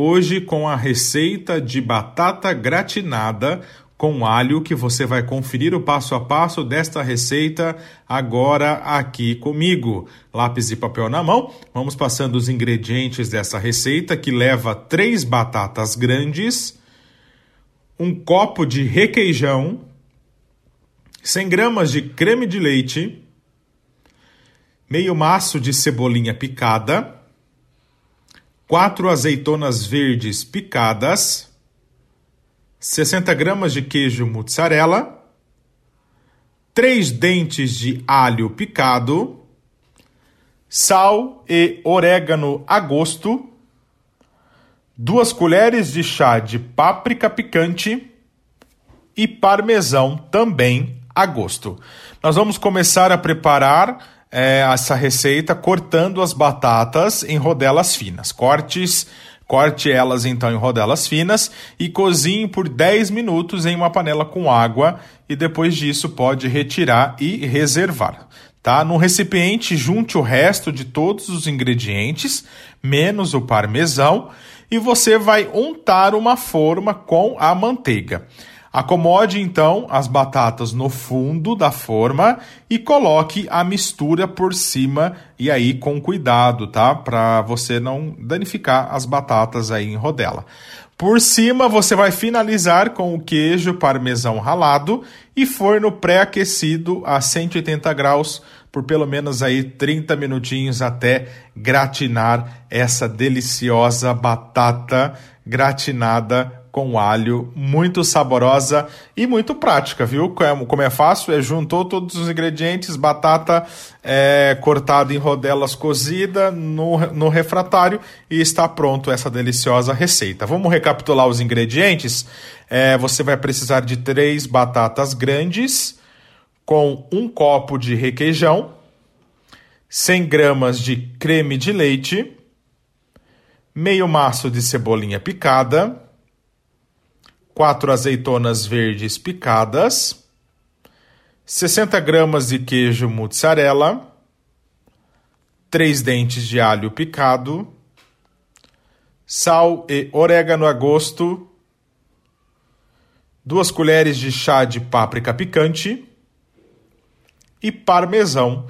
hoje com a receita de batata gratinada com alho que você vai conferir o passo a passo desta receita agora aqui comigo. Lápis e papel na mão, vamos passando os ingredientes dessa receita que leva três batatas grandes, um copo de requeijão, 100 gramas de creme de leite, meio maço de cebolinha picada, quatro azeitonas verdes picadas, 60 gramas de queijo mozzarella, três dentes de alho picado, sal e orégano a gosto, duas colheres de chá de páprica picante e parmesão também a gosto. Nós vamos começar a preparar é, essa receita cortando as batatas em rodelas finas. Cortes, corte elas então em rodelas finas e cozinhe por 10 minutos em uma panela com água e depois disso pode retirar e reservar. Tá? No recipiente, junte o resto de todos os ingredientes, menos o parmesão, e você vai untar uma forma com a manteiga. Acomode então as batatas no fundo da forma e coloque a mistura por cima e aí com cuidado, tá? Para você não danificar as batatas aí em rodela. Por cima você vai finalizar com o queijo parmesão ralado e forno pré-aquecido a 180 graus por pelo menos aí 30 minutinhos até gratinar essa deliciosa batata gratinada com alho, muito saborosa e muito prática, viu? Como é fácil, é juntou todos os ingredientes, batata é, cortada em rodelas cozida no, no refratário e está pronto essa deliciosa receita. Vamos recapitular os ingredientes? É, você vai precisar de três batatas grandes com um copo de requeijão, 100 gramas de creme de leite, meio maço de cebolinha picada, quatro azeitonas verdes picadas, 60 gramas de queijo mozzarella, três dentes de alho picado, sal e orégano a gosto, duas colheres de chá de páprica picante e parmesão